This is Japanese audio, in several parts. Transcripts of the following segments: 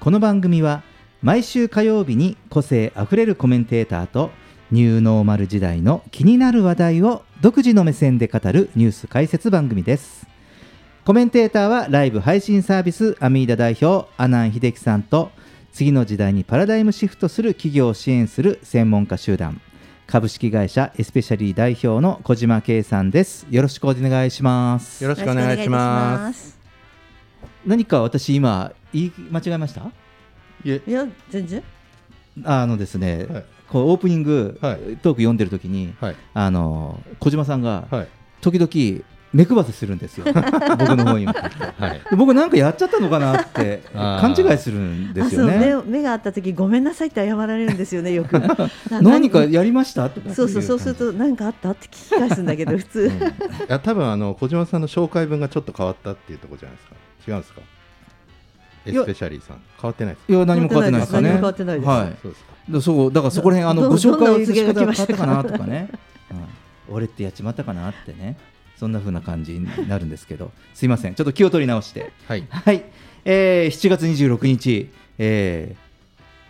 この番組は毎週火曜日に個性あふれるコメンテーターとニューノーマル時代の気になる話題を独自の目線で語るニュース解説番組です。コメンテーターはライブ配信サービスアミーダ代表阿南秀樹さんと次の時代にパラダイムシフトする企業を支援する専門家集団。株式会社エスペシャリー代表の小島圭さんです。よろしくお願いします。よろしくお願いします。何か私今言い間違えました？いえ、いや全然。あのですね、はい。こうオープニング、はい。トーク読んでる時に、はい。あの小島さんが、はい。時々目配せするんですよ。僕の方にはい。で僕なんかやっちゃったのかなってあ勘ー違いするんですよあねそう目目があった時ごめんなさいって謝られるんですよねよく。な何かやりました？とかそうそうそうすると何かあったって聞き返すんだけど普通、いや多分あの小島さんの紹介文がちょっと変わったっていうところじゃないですか。違うんですか？エスペシャリーさん。変わってないですいや何も変わってないですかね。変わってないです。はい。そうですか。でそうだからそこら辺あのどご紹介の仕方たたかなかとかね、うん。俺ってやっちまったかなってねそんな風な感じになるんですけど。すいません。ちょっと気を取り直して。はい。はい、えー7月26日、えー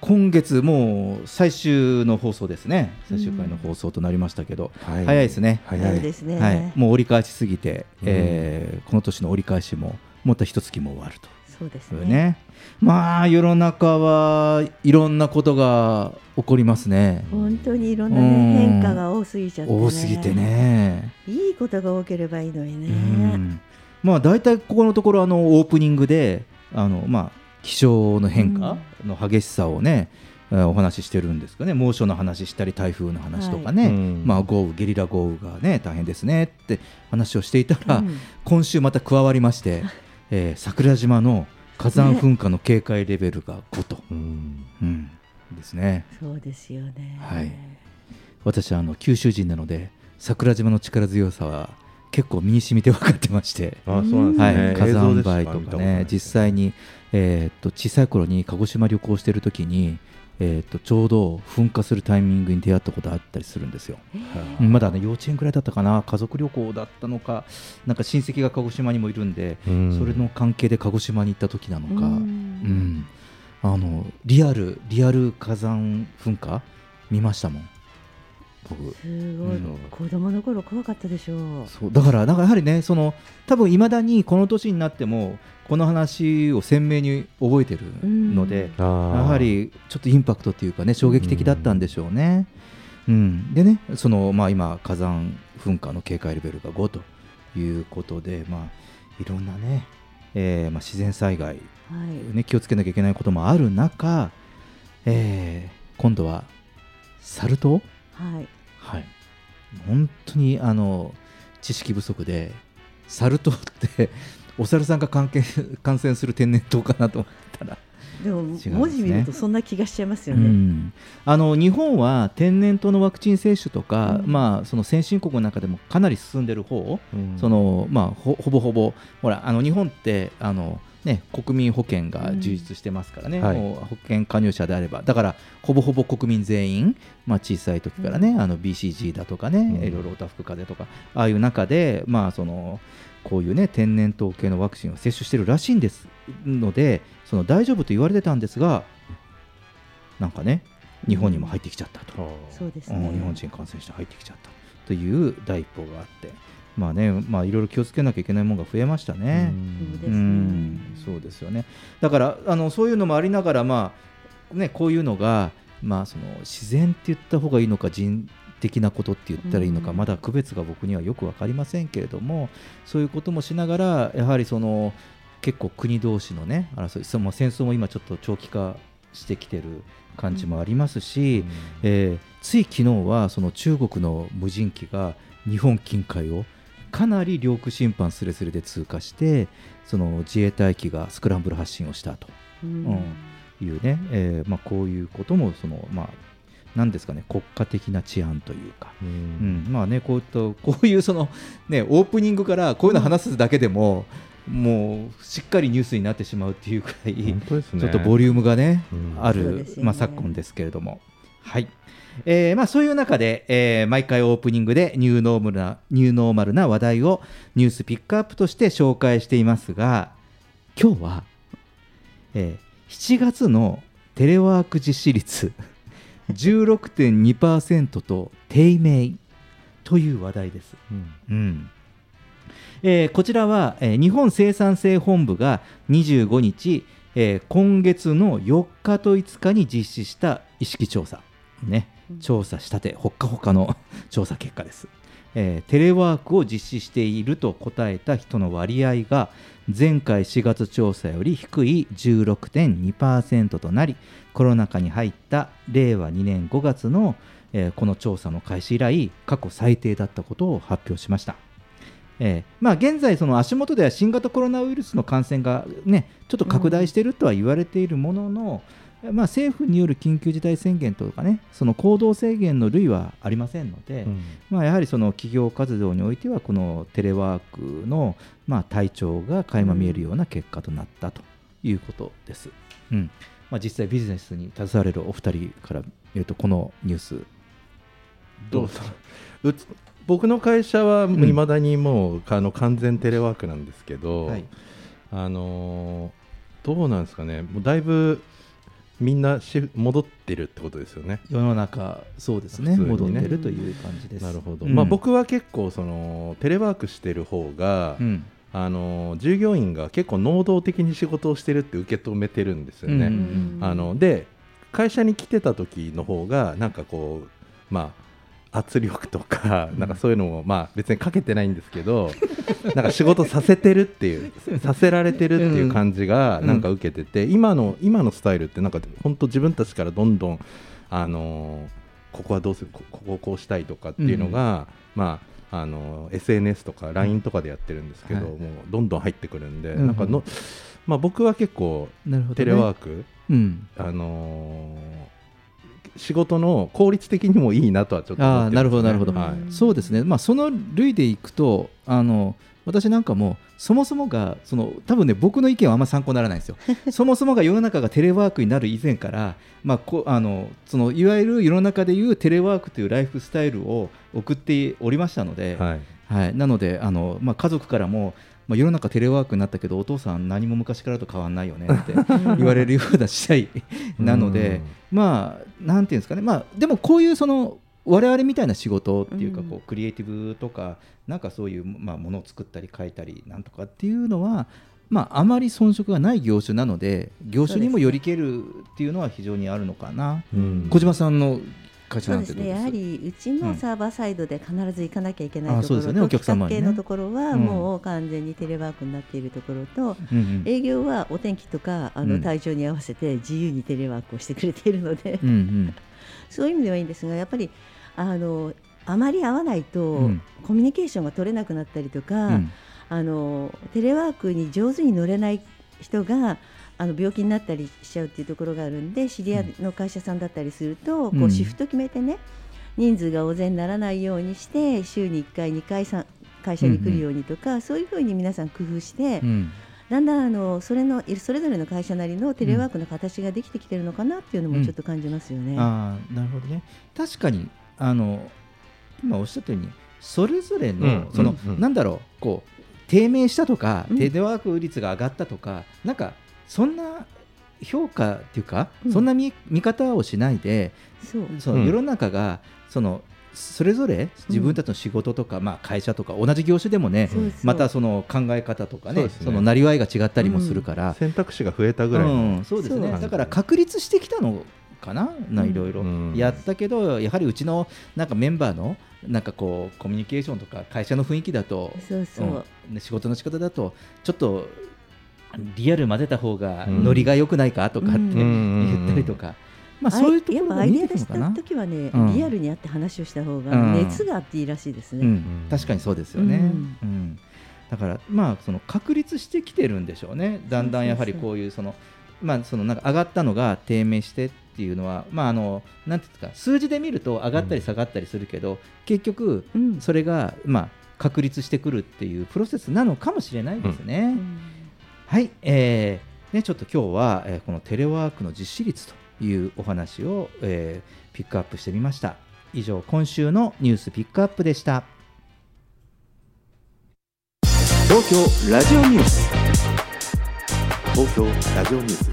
今月もう最終の放送ですね。最終回の放送となりましたけど、はい早いですね、早い。早いですね、はい、もう折り返しすぎて、うん。えーこの年の折り返しももっと一月も終わるとそうですね。いうね。まあ世の中はいろんなことが起こりますね。本当にいろんな、うん。ね、変化が多すぎちゃって、ね、多すぎてね。いいことが多ければいいのにね、うん。まあ大体ここのところあのオープニングであのまあ気象の変化の激しさをね、えーお話ししてるんですかね。猛暑の話したり台風の話とかね、うん。まあ豪雨ゲリラ豪雨がね大変ですねって話をしていたら、うん。今週また加わりまして、えー桜島の火山噴火の警戒レベルが5と、うん。うん。ですね。そうですよね。はい。私はあの九州人なので桜島の力強さは結構身に染みて分かってまして、あ、そうなんですはね。い、火山灰とかね。実際に、えーっと小さい頃に鹿児島旅行してる時に、えーっとちょうど噴火するタイミングに出会ったことあったりするんですよ。はいまだね幼稚園くらいだったかな。家族旅行だったのかなんか親戚が鹿児島にもいるんで、うん。それの関係で鹿児島に行った時なのか、ううんん。あのリアルリアル火山噴火見ましたもん僕すごい、うん。子供の頃怖かったでしょう。そう。だからなんかやはりねその多分いまだにこの年になってもこの話を鮮明に覚えてるので、あー。やはりちょっとインパクトっていうかね衝撃的だったんでしょうね。うん、でねその、まあ、今火山噴火の警戒レベルが5ということで、まあ、いろんなね、えーまあ、自然災害、はい。ね、気をつけなきゃいけないこともある中、えー今度はサル痘？はいはい、本当にあの知識不足でサル痘って お猿さんが関係感染する天然痘かなと思ったら、でもね。文字見るとそんな気がしちゃいますようね、ん、あの日本は天然痘のワクチン接種とか、うん。まあ、その先進国の中でもかなり進んでる方、うん。そのまあ、ほほぼほぼほらあの日本ってあの、ね、国民保険が充実してますからね、うん保険加入者であれば。だからほぼほぼ国民全員、まあ、小さい時からね、あの BCG だとかね、うん。いろいろおたふく風邪とかああいう中で、まあ、そのこういうね天然痘系のワクチンを接種してるらしいんですのでその大丈夫と言われてたんですがなんかね日本にも入ってきちゃったと、そうですうん日ね本人感染者入ってきちゃったという第一報があってまあねまあいろいろ気をつけなきゃいけないものが増えましたね。そうですね。うん。そうですよね。だからあのそういうのもありながら、まあね、こういうのが、まあ、その自然って言った方がいいのか人的なことって言ったらいいのか、うん。まだ区別が僕にはよく分かりませんけれどもそういうこともしながらやはりその結構国同士のね争いその戦争も今ちょっと長期化してきてる感じもありますし、えーつい昨日はその中国の無人機が日本近海をかなり領空侵犯すれすれで通過してその自衛隊機がスクランブル発進をしたと。うん。いうね、えーまあ、こういうこともその、まあ、なんですかね。国家的な治安というか、ううん。んまあね、こういったこういうその、ね、オープニングからこういうの話すだけでも、もうしっかりニュースになってしまうっていうくらい、ね。ちょっとボリュームがね、うん。ある、ね。まあ、昨今ですけれども。はいえーまあ、そういう中で、えー毎回オープニングでニューノーマルなニューノーマルな話題をニュースピックアップとして紹介していますが今日は、えー7月のテレワーク実施率16.2%と低迷という話題です。うん。うん。えーこちらは、えー日本生産性本部が25日、えー今月の4日と5日に実施した意識調査、ね、調査したてほっかほかの 調査結果です、えーテレワークを実施していると答えた人の割合が前回4月調査より低い16.2%となりコロナ禍に入った令和2年5月の、えーこの調査の開始以来過去最低だったことを発表しました。えーまあ、現在、その足元では新型コロナウイルスの感染が、ね、ちょっと拡大しているとは言われているものの、まあ、政府による緊急事態宣言とかね、その行動制限の類はありませんので、うん。まあ、やはりその企業活動においては、このテレワークの、まあ、体調が垣間見えるような結果となったということです。うん。まあ、実際、ビジネスに携われるお二人から見ると、このニュース、どうぞ。うつ僕の会社はいまだにもう、あの完全テレワークなんですけど、はい。あのーどうなんですかね。もうだいぶみんなシフ戻ってるってことですよね。世の中、そうですね、ね戻ってるという感じです。なるほど、うんまあ、僕は結構そのテレワークしてる方が、うんあの従業員が結構能動的に仕事をしてるって受け止めてるんですよね。うんあので会社に来てた時の方がなんかこうまあ圧力とかなんかそういうのもまあ別にかけてないんですけど なんか仕事させてるっていうさせられてるっていう感じがうん。なんか受けてて今の今のスタイルってなんか本当自分たちからどんどんあのーここはどうするこここをこうしたいとかっていうのがまああの SNS とか LINE とかでやってるんですけど、はい。もうどんどん入ってくるんで、うん。なんかの、まあ、僕は結構テレワーク、うん、あのー仕事の効率的にもいいなとはちょっと思ってね、なるほどなるほど。はいそうですね、まあ、その類でいくとあの私なんかもそもそもがその多分ね僕の意見はあんま参考にならないんですよ。そもそもが世の中がテレワークになる以前から、まあ、こあのそのいわゆる世の中でいうテレワークというライフスタイルを送っておりましたので、はい。はい、なのであの、まあ、家族からも、まあ、世の中テレワークになったけどお父さん何も昔からと変わんないよねって言われるような時代 なので、まあなんていうんですかね、まあ、でもこういうその我々みたいな仕事っていうかうん。こうクリエイティブとかなんかそういうまあものを作ったり書いたりなんとかっていうのはまああまり遜色がない業種なので業種にもよりけるっていうのは非常にあるのかな。うん。小島さんの会社そうですね、なんてどうですやはりうちのサーバーサイドで必ず行かなきゃいけないところと、うですよね。お客様系のところはうん。もう完全にテレワークになっているところと、うん。うん営業はお天気とかあうん。の体調に合わせて自由にテレワークをしてくれているので、うんうん。そういう意味ではいいんですがやっぱりあのあまり合わないと、うん。コミュニケーションが取れなくなったりとか、うん。あのテレワークに上手に乗れない人があの病気になったりしちゃうっていうところがあるんで知り合いの会社さんだったりすると、うん。こうシフト決めてね人数が大勢にならないようにして週に1回2回会社に来るようにとか、そういうふうに皆さん工夫して、うん。だんだんあのそれのそれぞれの会社なりのテレワークの形ができてきてるのかなっていうのもちょっと感じますよね。ああなるほどね。確かにあの今おっしゃったようにそれぞれの、うんその、うん。うんなんだろうこう低迷したとか、うん。テレワーク率が上がったとかなんかそんな評価っていうか、うん。そんな見見方をしないでその世の中がそのそれぞれ自分たちの仕事とか、まあ、会社とか同じ業種でもねそうそう。またその考え方とかねそうですね。そのなりわいが違ったりもするから、選択肢が増えたぐらいの、うん、そうですね。だから確立してきたのかなないろいろ。うん。やったけどやはりうちのなんかメンバーのなんかこうコミュニケーションとか会社の雰囲気だとそうそう、うん。ね仕事の仕方だとちょっとリアル混ぜた方がうん。ノリが良くないかとかってうん。言ったりとか、まあそういうところが見やっぱアイデア出した。時はね、うん。リアルに会って話をした方がうん。熱があっていいらしいですね。うん、確かにそうですよね、ううんん。だからまあその確立してきてるんでしょうね。だんだんやはりこういうそのまあそのなんか上がったのが低迷してっていうのはまああのなんていうんですか数字で見ると上がったり下がったりするけど、結局うん。それがまあ確立してくるっていうプロセスなのかもしれないですね。うんはい、えーね、ちょっと今日は、えーこのテレワークの実施率というお話を、えーピックアップしてみました。以上今週のニュースピックアップでした。東京ラジオニュース。東京ラジオニュース。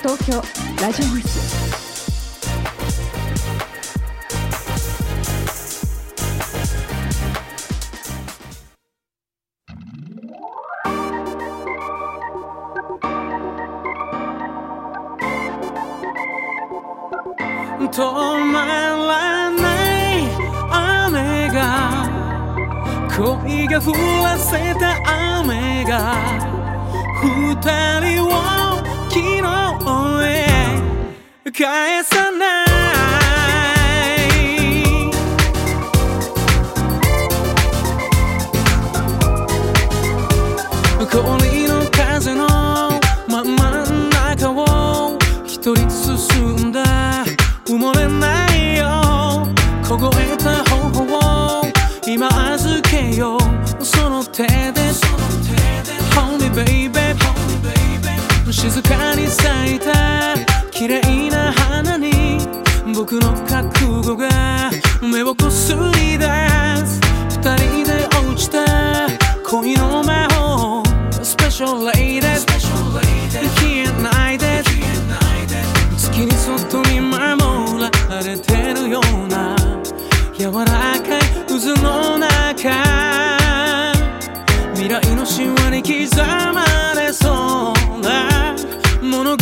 東京ラジオニュース愛が降らせた雨が二人を昨日へ返さない。氷咲いた。綺麗な花に僕の覚悟が目をこすり出す。二人で落ちた。恋の魔法。Special lady 消えないで月にそっと見守られてるような。柔らかい渦の中。未来の神話に刻まれそうな。物語作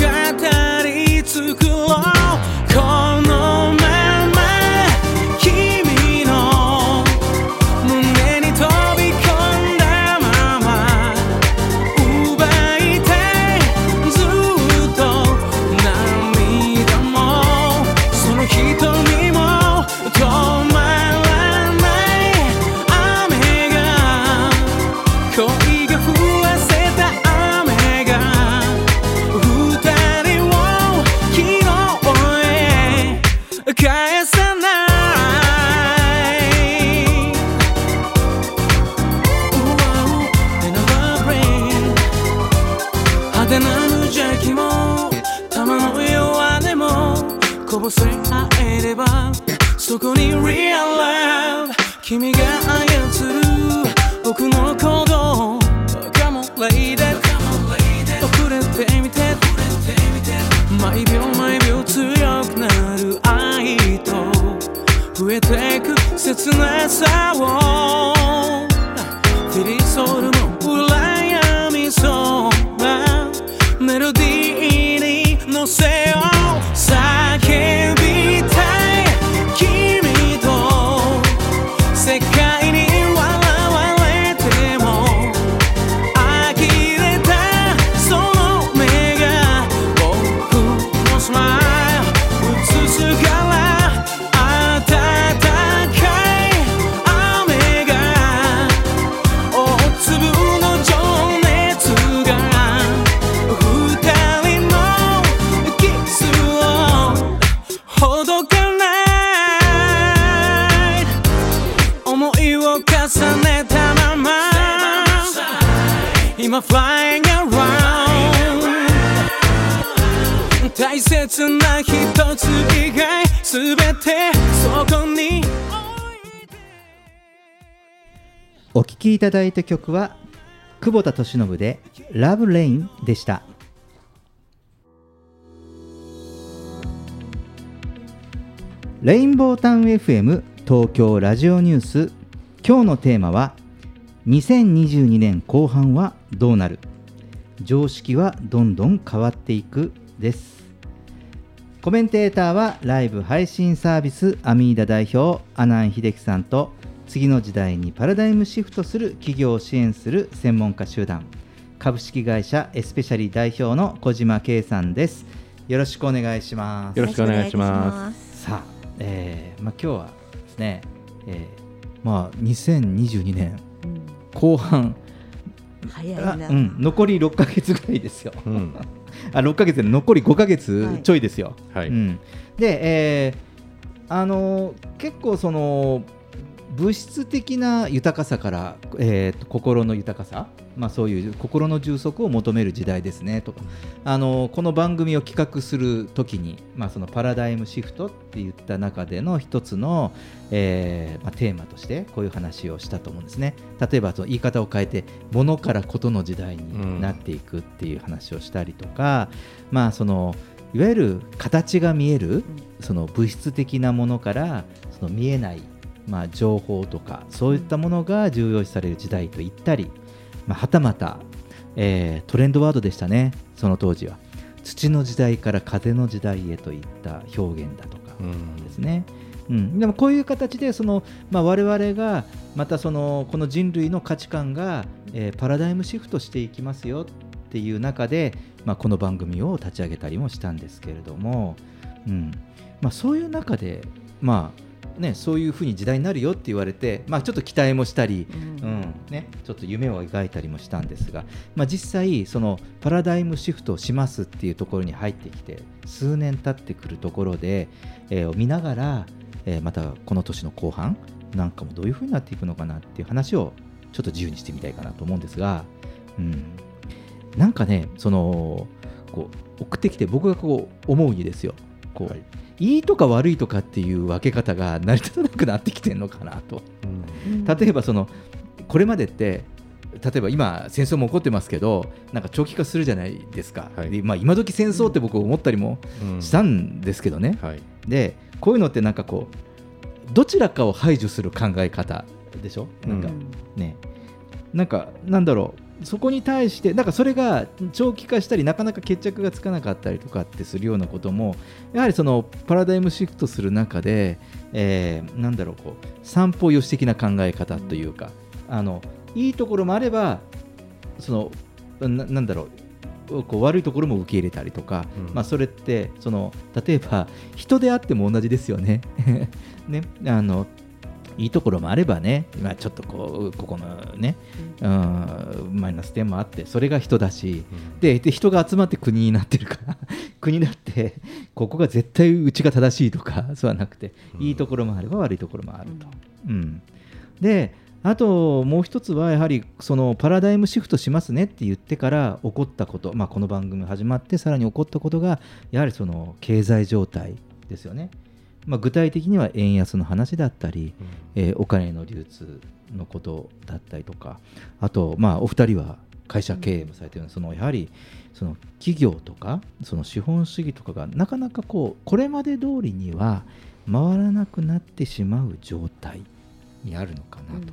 切な一つ以外全てそこにお聴きいただいた曲は久保田利伸で「ラブレインでした。レインボータウン FM 東京ラジオニュース。今日のテーマは2022年後半はどうなる。常識はどんどん変わっていくです。コメンテーターはライブ配信サービスアミーダ代表阿南秀樹さんと次の時代にパラダイムシフトする企業を支援する専門家集団。株式会社エスペシャリー代表の小島圭さんです。よろしくお願いします。よろしくお願いします。さあ、えーまあ、今日はですね、えーまあ、2022年後半、あ早いな、うん、残り6ヶ月ぐらいですよ、うんあ6ヶ月で残り5ヶ月ちょいですよ、はい。うん、で、えーあのー結構その物質的な豊かさから、えーと心の豊かさ、まあ、そういう心の充足を求める時代ですねと。か、あのこの番組を企画するときに、まあ、そのパラダイムシフトって言った中での一つの、えーまあ、テーマとしてこういう話をしたと思うんですね。例えばその言い方を変えて物からことの時代になっていくっていう話をしたりとか、まあそのいわゆる形が見えるその物質的なものからその見えない、まあ、情報とかそういったものが重要視される時代と言ったり、まあ、はたまた、えートレンドワードでしたねその当時は。土の時代から風の時代へといった表現だとかですね。うん、でもこういう形でその、まあ、我々がまたそのこの人類の価値観が、えーパラダイムシフトしていきますよっていう中で、まあ、この番組を立ち上げたりもしたんですけれども、うん。まあ、そういう中で、まあね、そういうふうに時代になるよって言われて、まあ、ちょっと期待もしたり、うん。ね、ちょっと夢を描いたりもしたんですが、まあ、実際そのパラダイムシフトをしますっていうところに入ってきて数年経ってくるところで、えーを見ながら、えーまたこの年の後半なんかもどういうふうになっていくのかなっていう話をちょっと自由にしてみたいかなと思うんですが、うん、なんかねそのこう送ってきて僕がこう思うにですよ。こう、い、いとか悪いとかっていう分け方が成り立たなくなってきてるのかなと。例えばそのこれまでって例えば今戦争も起こってますけどなんか長期化するじゃないですか、でまあ、今時戦争って僕思ったりもしたんですけどね、でこういうのってなんかこうどちらかを排除する考え方。でしょ？なんか、ね。なんかなんだろうそこに対してなんかそれが長期化したりなかなか決着がつかなかったりとかってするようなこともやはりそのパラダイムシフトする中で、えーなんだろうこう散歩よし的な考え方というかあのいいところもあればそのななんだろうこう悪いところも受け入れたりとか、まあ、それってその例えば人であっても同じですよね。ねあのいいところもあればね、まあ、ちょっとこうここのね、うん、マイナス点もあってそれが人だし、でで人が集まって国になってるから 国だってここが絶対うちが正しいとか そうはなくて、いいところもあれば悪いところもあると。うん、であともう一つはやはりそのパラダイムシフトしますねって言ってから起こったこと、まあ、この番組始まってさらに起こったことがやはりその経済状態ですよね。まあ、具体的には円安の話だったり、えーお金の流通のことだったりとかあと、まあ、お二人は会社経営もされてるのでそのやはりその企業とかその資本主義とかがなかなかこうこれまで通りには回らなくなってしまう状態にあるのかなと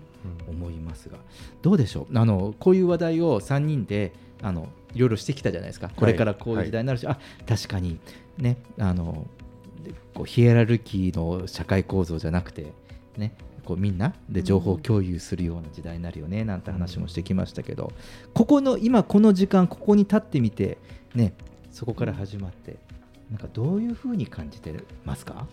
思いますが、どうでしょう？あのこういう話題を3人であのいろいろしてきたじゃないですか。これからこういう時代になるし、あ確かにねあのでこうヒエラルキーの社会構造じゃなくて、ね、こうみんなで情報共有するような時代になるよねなんて話もしてきましたけど、ここの今この時間ここに立ってみて、ね、そこから始まってなんかどういうふうに感じてますか？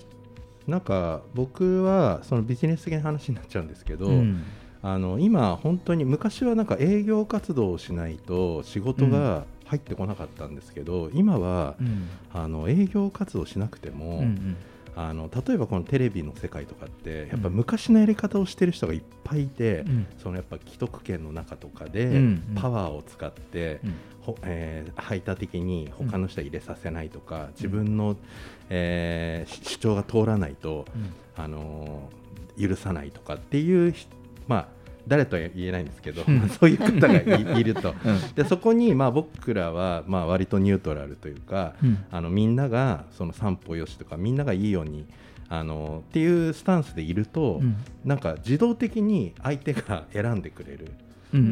なんか僕はそのビジネス的な話になっちゃうんですけど、うん。あの今本当に昔はなんか営業活動をしないと仕事が入ってこなかったんですけど、今は、うん。あの営業活動しなくても、うんうん。あの例えばこのテレビの世界とかってやっぱ昔のやり方をしてる人がいっぱいいて、うん。そのやっぱ既得権の中とかでパワーを使って、うん。ほえー排他的に他の人は入れさせないとか、自分の、えーし主張が通らないと、あのー許さないとかっていうひまあ誰とは言えないんですけど、うん。そういう方がいいると、うん。でそこにまあ僕らはまあ割とニュートラルというか、うん。あのみんながその散歩よしとかみんながいいようにあのっていうスタンスでいると、うん。なんか自動的に相手が選んでくれる。うん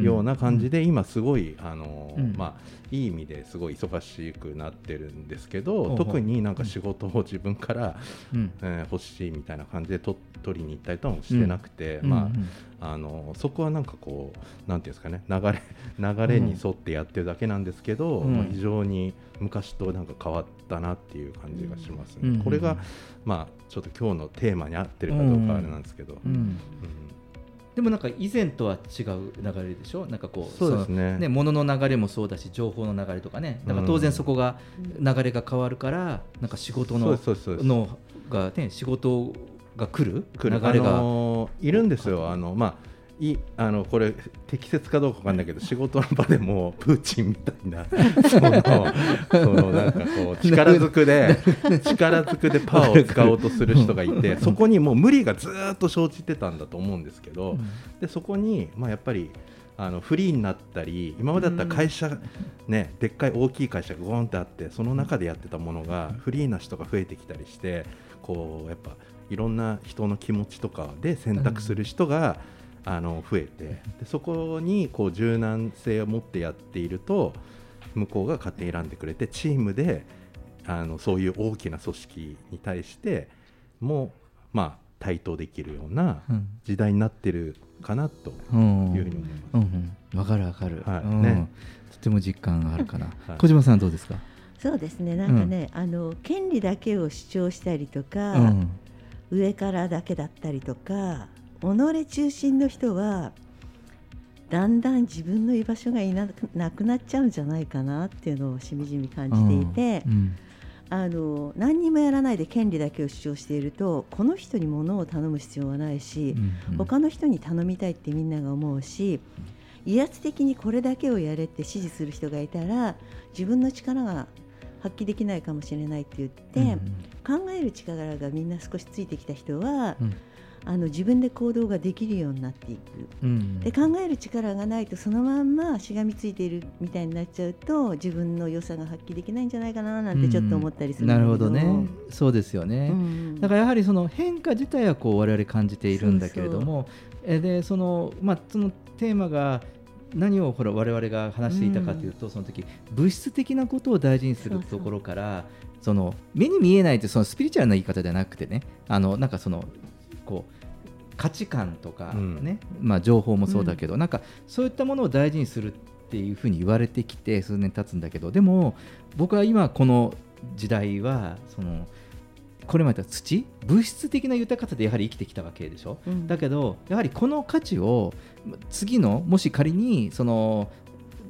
ような感じで、今すごいあの、うん。まあ、いい意味ですごい忙しくなってるんですけど特になんか仕事を自分から、うん。えー欲しいみたいな感じでと取りに行ったりとはもしてなくて、うんまうん。あ、あのそこはなんかこうなんていうんですかね流れ流れに沿ってやってるだけなんですけど、うん。まあ、非常に昔となんか変わったなっていう感じがしますね。うん。これが、まあ、ちょっと今日のテーマに合ってるかどうかはあれなんですけど。うん。うんでもなんか以前とは違う流れでしょ？なんかこうそうですね。その物の流れもそうだし情報の流れとかね。だから当然そこが流れが変わるからなんか仕事ののがね仕事が来る来る。流れが、あのーいるんですよ、あのまあいあのこれ適切かどうかわかんないけど仕事の場でもプーチンみたいなそのそのなんかこう力ずくで力ずくでパワーを使おうとする人がいてそこにもう無理がずーっと生じてたんだと思うんですけど、でそこにまあやっぱりあのフリーになったり今までだったら会社、ね、でっかい大きい会社がゴーンってあってその中でやってたものがフリーな人が増えてきたりしてこうやっぱいろんな人の気持ちとかで選択する人が、あの増えてでそこにこう柔軟性を持ってやっていると向こうが勝手に選んでくれてチームであのそういう大きな組織に対してもまあ対等できるようなうん。時代になってるかなとうんいうふうに思います。うん。うん、わかるわかる、はい。うん。ね。とても実感があるかな、はい。小島さんどうですか、そうですね。なんかね、あの権利だけを主張したりとか、うん。上からだけだったりとか己中心の人はだんだん自分の居場所がいなくなくなっちゃうんじゃないかなっていうのをしみじみ感じていて、うんあの何にもやらないで権利だけを主張しているとこの人に物を頼む必要はないし、うん他の人に頼みたいってみんなが思うし威圧的にこれだけをやれって指示する人がいたら自分の力が発揮できないかもしれないって言って、考える力がみんな少しついてきた人は、うんあの自分で行動ができるようになっていく。うん。で考える力がないとそのまんましがみついているみたいになっちゃうと自分の良さが発揮できないんじゃないかななんてちょっと思ったりするんだけなるほどね。そうですよね、うんだからやはりその変化自体はこう我々感じているんだけれどもえでその,、まあ、そのテーマが何をほら我々が話していたかというと、その時物質的なことを大事にするところからその目に見えないってそのスピリチュアルな言い方じゃなくてねあのなんかそのこう価値観とかね、まあ、情報もそうだけど、なんかそういったものを大事にするっていうふうに言われてきて数年経つんだけどでも僕は今この時代はそのこれまでは土物質的な豊かさでやはり生きてきたわけでしょ、うん。だけどやはりこの価値を次のもし仮にその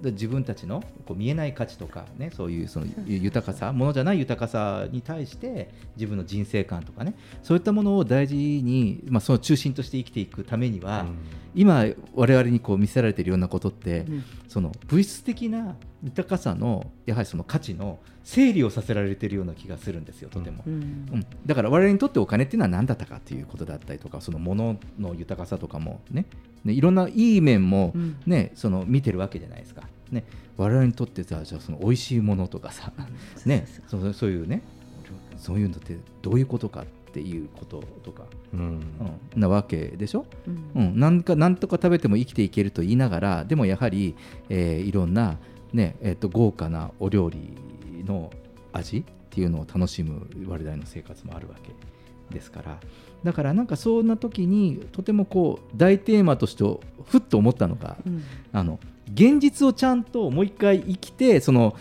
自分たちのこう見えない価値とかねそういうその豊かさものじゃない豊かさに対して自分の人生観とかねそういったものを大事に、まあ、その中心として生きていくためには、今我々にこう見せられているようなことって、うん。その物質的な豊かさのやはりその価値の整理をさせられているような気がするんですよとても、うん。うん。だから我々にとってお金っていうのは何だったかということだったりとかその物の豊かさとかもねねいろんないい面も、うん。ねその見てるわけじゃないですか、ね、我々にとってさじゃあその美味しいものとかさ、ね、そうそういうねそういうのってどういうことかっていうこととか、うん。うんなわけでしょ、うん。うん、なんかなんとか食べても生きていけると言いながらでもやはり、えーいろんな、ねえっと豪華なお料理の味っていうのを楽しむ我々の生活もあるわけですから。だからなんかそんな時にとてもこう大テーマとしてふっと思ったのが、うん。あの現実をちゃんともう一回生きてその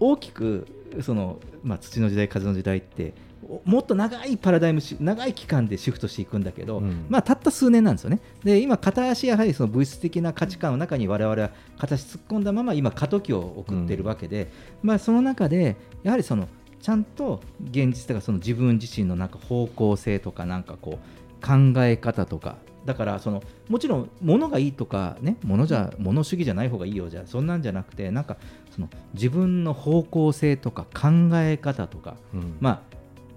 大きくその、まあ、土の時代風の時代っておもっと長いパラダイムし長い期間でシフトしていくんだけど、うんまあ、たった数年なんですよね。で今片足やはりその物質的な価値観の中に我々は片足突っ込んだまま今過渡期を送っているわけで、まあ、その中でやはりそのちゃんと現実とかその自分自身のなんか方向性とかなんかこう考え方とかだからそのもちろん物がいいとかね物じゃ物主義じゃない方がいいよじゃそんなんじゃなくてなんかその自分の方向性とか考え方とかうん。ま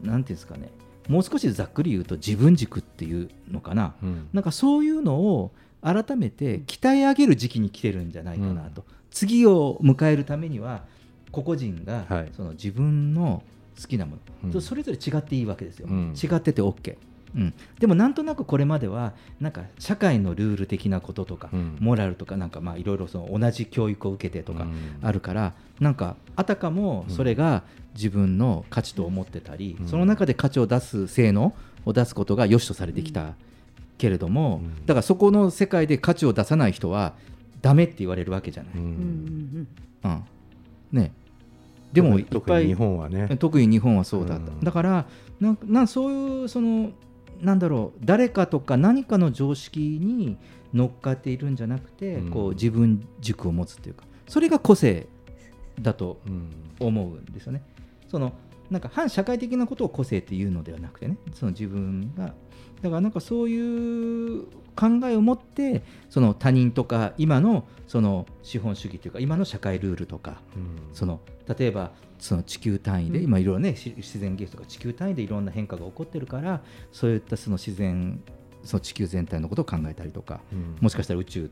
あなんていうんですかねもう少しざっくり言うと自分軸っていうのかな。うん。なんかそういうのを改めて鍛え上げる時期に来てるんじゃないかなと、次を迎えるためには個々人がはい。その自分の好きなもの、うん。それぞれ違っていいわけですよ、うん。違ってて OK、うん、でもなんとなくこれまではなんか社会のルール的なこととか、うん。モラルとかなんかまあいろいろその同じ教育を受けてとかうん。あるから、なんかあたかもそれが自分の価値と思ってたり、うん。その中で価値を出す性能を出すことが良しとされてきたけれども、うん。だからそこの世界で価値を出さない人はダメって言われるわけじゃない。うんうんうん。うん。ね、でもいっぱい特に日本はね。特に日本はそうだった、うん。だからなんなんそういうそのなんだろう誰かとか何かの常識に乗っかっているんじゃなくて、うん。こう自分軸を持つというかそれが個性だとうん。思うんですよね。そのなんか反社会的なことを個性っていうのではなくてねその自分が。だからなんかそういう考えを持ってその他人とか今のその資本主義というか今の社会ルールとかうん。その例えばその地球単位で、うん。今いろいろねし自然現象とか地球単位でいろんな変化が起こってるからそういったその自然その地球全体のことを考えたりとかうん。もしかしたら宇宙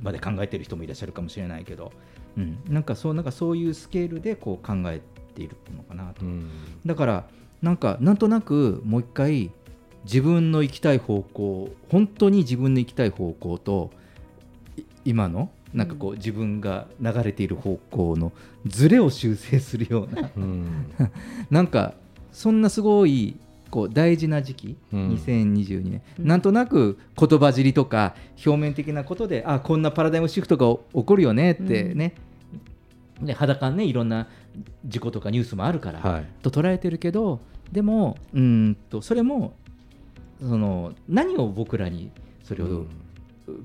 まで考えてる人もいらっしゃるかもしれないけど、うん、なんかそうなんかそういうスケールでこう考えているのかなと。うん。だからなんかなんとなくもう一回自分の行きたい方向本当に自分の行きたい方向とい今のなんかこう自分が流れている方向のズレを修正するようなうん。なんかそんなすごいこう大事な時期、うん。2022年、うん。なんとなく言葉尻とか表面的なことであこんなパラダイムシフトが起こるよねってね、で裸にねいろんな事故とかニュースもあるから、はい。と捉えてるけどでもうーんとそれもその何を僕らにそれを、うん。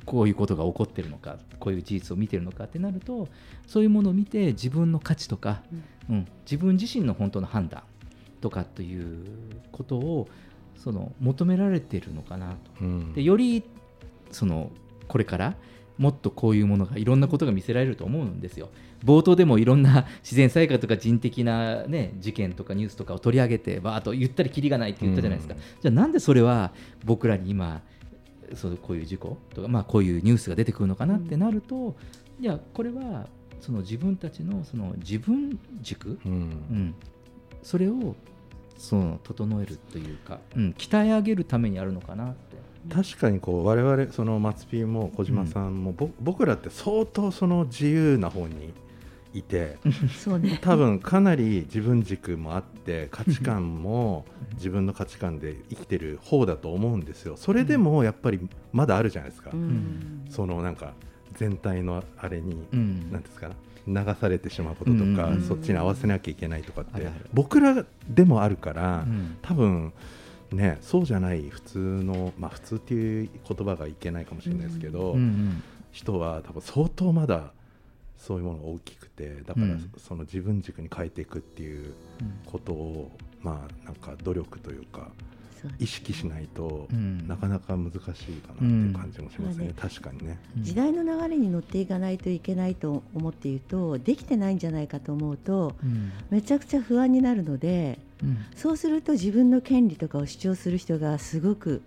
こういうことが起こってるのかこういう事実を見てるのかってなるとそういうものを見て自分の価値とか、うん。自分自身の本当の判断とかということをその求められてるのかなと。うん。でよりそのこれからもっとこういうものがいろんなことが見せられると思うんですよ。冒頭でもいろんな 自然災害とか人的な、ね、事件とかニュースとかを取り上げてバーッと言ったりきりがないって言ったじゃないですか、うん。じゃあなんでそれは僕らに今そうこういう事故とか、まあ、こういうニュースが出てくるのかなってなると、いやこれはその自分たちのその自分軸、うん。うん、それをその整えるというか、うん、鍛え上げるためにあるのかなって。確かにこう我々その松 P も小島さんも、ぼ僕らって相当その自由な方にいて ね。多分かなり自分軸もあって価値観も自分の価値観で生きてる方だと思うんですよ。それでもやっぱりまだあるじゃないですか、うん。そのなんか全体のあれに、うん。ですかな流されてしまうこととか、うんそっちに合わせなきゃいけないとかって僕らでもあるから、うん。多分ねそうじゃない普通のまあ普通っていう言葉がいけないかもしれないですけど、うんうん。人は多分相当まだそういうものが大きくてだからうん。その自分軸に変えていくっていうことをまあなんか努力というか意識しないとうん。なかなか難しいかなっていう感じもしますね、うん。確かにね。時代の流れに乗っていかないといけないと思っているとできてないんじゃないかと思うとうん。めちゃくちゃ不安になるのでうん。そうすると自分の権利とかを主張する人がすごく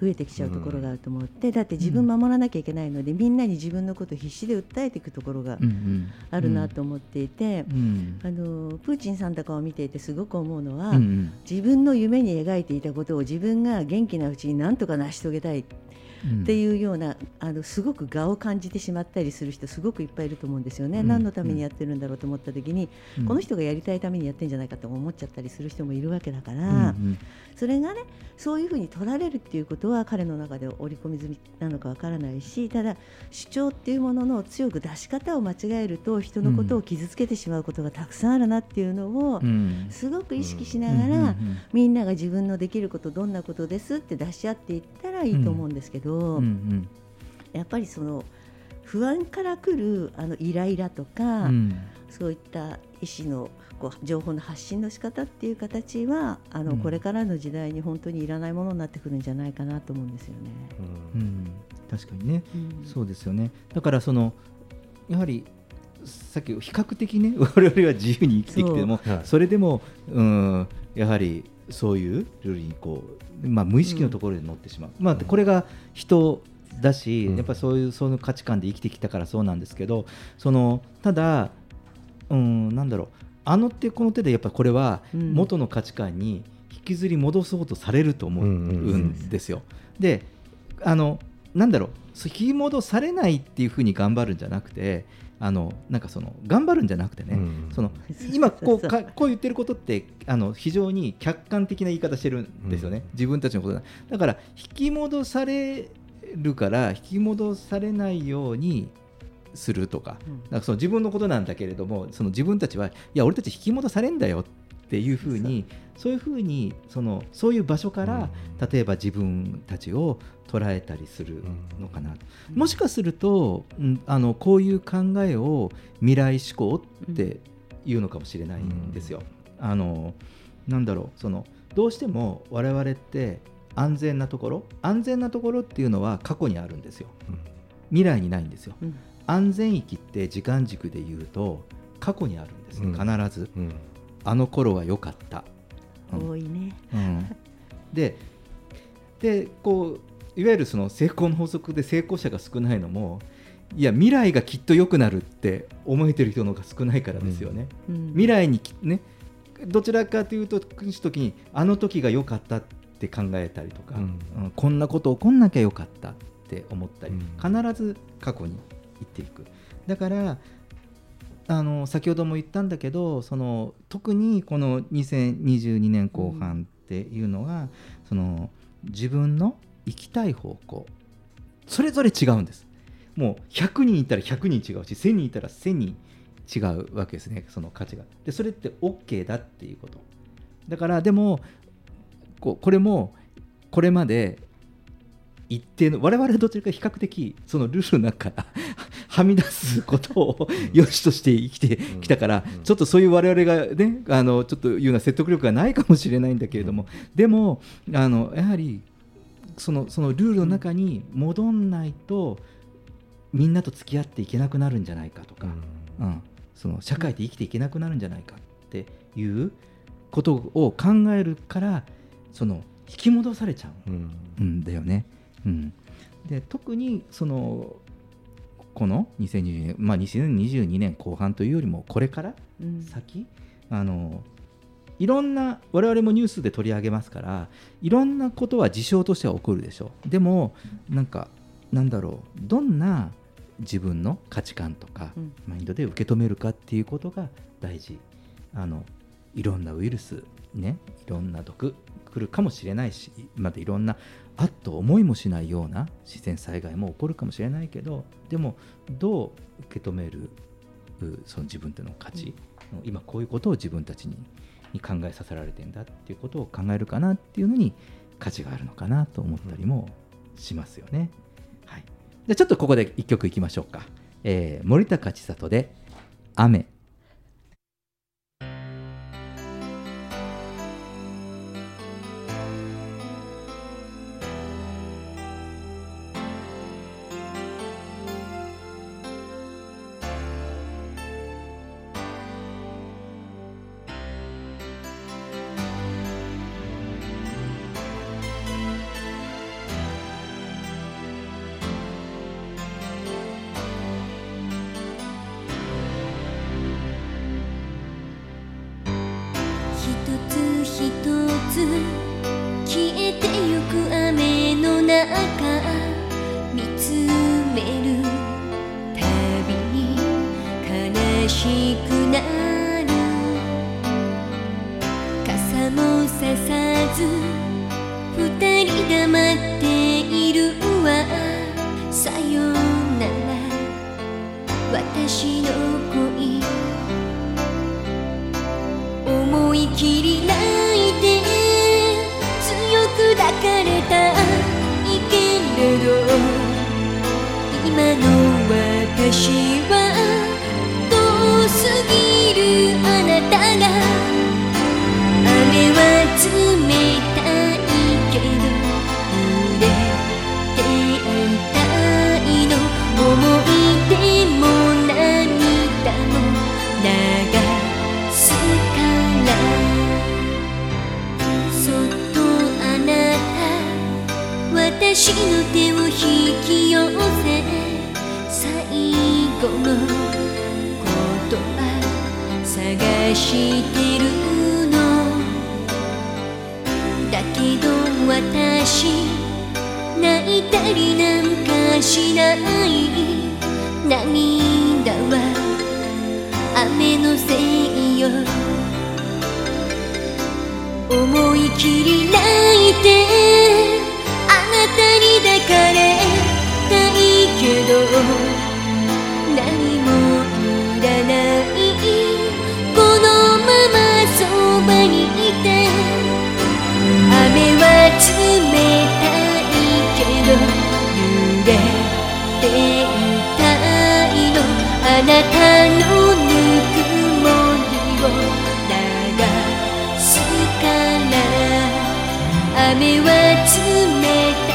増えてきちゃうところがあると思って、だって自分守らなきゃいけないので、みんなに自分のことを必死で訴えていくところがうんうんあるなと思っていて、うんあのプーチンさんとかを見ていてすごく思うのは、うんうん。自分の夢に描いていたことを自分が元気なうちになんとか成し遂げたい。うんっていうようなあのすごく我を感じてしまったりする人すごくいっぱいいると思うんですよね、うん。何のためにやってるんだろうと思った時に、うん。この人がやりたいためにやってるんじゃないかと思っちゃったりする人もいるわけだから、うんうんそれがねそういうふうに取られるっていうことは彼の中で織り込み済みなのかわからないしただ主張っていうものの強く出し方を間違えると人のことを傷つけてしまうことがたくさんあるなっていうのをうん。すごく意識しながら、うんうんうん。みんなが自分のできることどんなことですって出し合っていったらいいと思うんですけど、うんうん。やっぱりその不安から来るあのイライラとか、うん。そういった意思のこう情報の発信の仕方っていう形はあの、うん。これからの時代に本当にいらないものになってくるんじゃないかなと思うんですよね。うんうん。確かにね。うん。そうですよね。だからそのやはりさっき比較的ね 我々は自由に生きてきてもそう。はい。それでもうんやはりそういうルールにこう、まあ、無意識のところで乗ってしまう、まあ、これが人だし、うん。やっぱそういうその価値観で生きてきたからそうなんですけどそのただ、うん、なんだろう。あの手この手でやっぱこれはうん。元の価値観に引きずり戻そうとされると思うんですよ。であのなんだろう。引き戻されないっていうふうに頑張るんじゃなくてあのなんかその頑張るんじゃなくてね、その今こうかこう言ってることってあの非常に客観的な言い方してるんですよね、自分たちのことだ。だから引き戻されるから引き戻されないようにするとか,、なんかその自分のことなんだけれどもその自分たちはいや俺たち引き戻されんだよっていうふうにそういうふうにそのそういう場所から、例えば自分たちを捉えたりするのかな、もしかすると、うんあのこういう考えを未来志向っていうのかもしれないんですよ。あのなんだろうそのどうしても我々って安全なところ安全なところっていうのは過去にあるんですよ。未来にないんですよ。安全域って時間軸で言うと過去にあるんですね、必ず、あの頃は良かった。多いね。うん。ででこういわゆるその成功の法則で成功者が少ないのもいや未来がきっと良くなるって思えてる人の方が少ないからですよね。うんうん未来にきねどちらかというと時にあの時が良かったって考えたりとか、うんこんなこと起こんなきゃよかったって思ったり、必ず過去に行っていく。だからあの先ほども言ったんだけどその特にこの2022年後半っていうのは、その自分の行きたい方向。それぞれ違うんです。もう100人いたら100人違うし1000人いたら1000人違うわけですね。その価値が。でそれって OK だっていうこと。だからでもこうこれもこれまで一定の我々はどちらか比較的そのルールの中から はみ出すことを良しとして生きてきたから、ちょっとそういう我々がねあのちょっというような説得力がないかもしれないんだけれども、でもあのやはりそのそのルールの中に戻んないと、みんなと付き合っていけなくなるんじゃないかとか、うん。その社会で生きていけなくなるんじゃないかっていうことを考えるからその引き戻されちゃうんだよね。うん、で特にそのこの2022年、まあ、2022年後半というよりもこれからうん。先、あのいろんな我々もニュースで取り上げますからいろんなことは事象としては起こるでしょう。でもなんかなんだろうどんな自分の価値観とか、うん。マインドで受け止めるかっていうことが大事。あのいろんなウイルスねいろんな毒来るかもしれないしまたいろんなあっと思いもしないような自然災害も起こるかもしれないけどでもどう受け止めるうその自分との価値、今こういうことを自分たちにに考えさせられてんだっていうことを考えるかなっていうのに価値があるのかなと思ったりもしますよね。はい、じゃあちょっとここで一曲いきましょうか。えー森高千里で「雨」。私は遠すぎるあなたが雨は冷たいけど濡れていたいの思い出も涙も流すからそっとあなた私の手を引き寄せしてるの。だけど私泣いたりなんかしない。涙は雨のせいよ。思い切り泣いて。あなたに抱かれたいけど。あなたのぬくもりを流すから。雨は冷たい。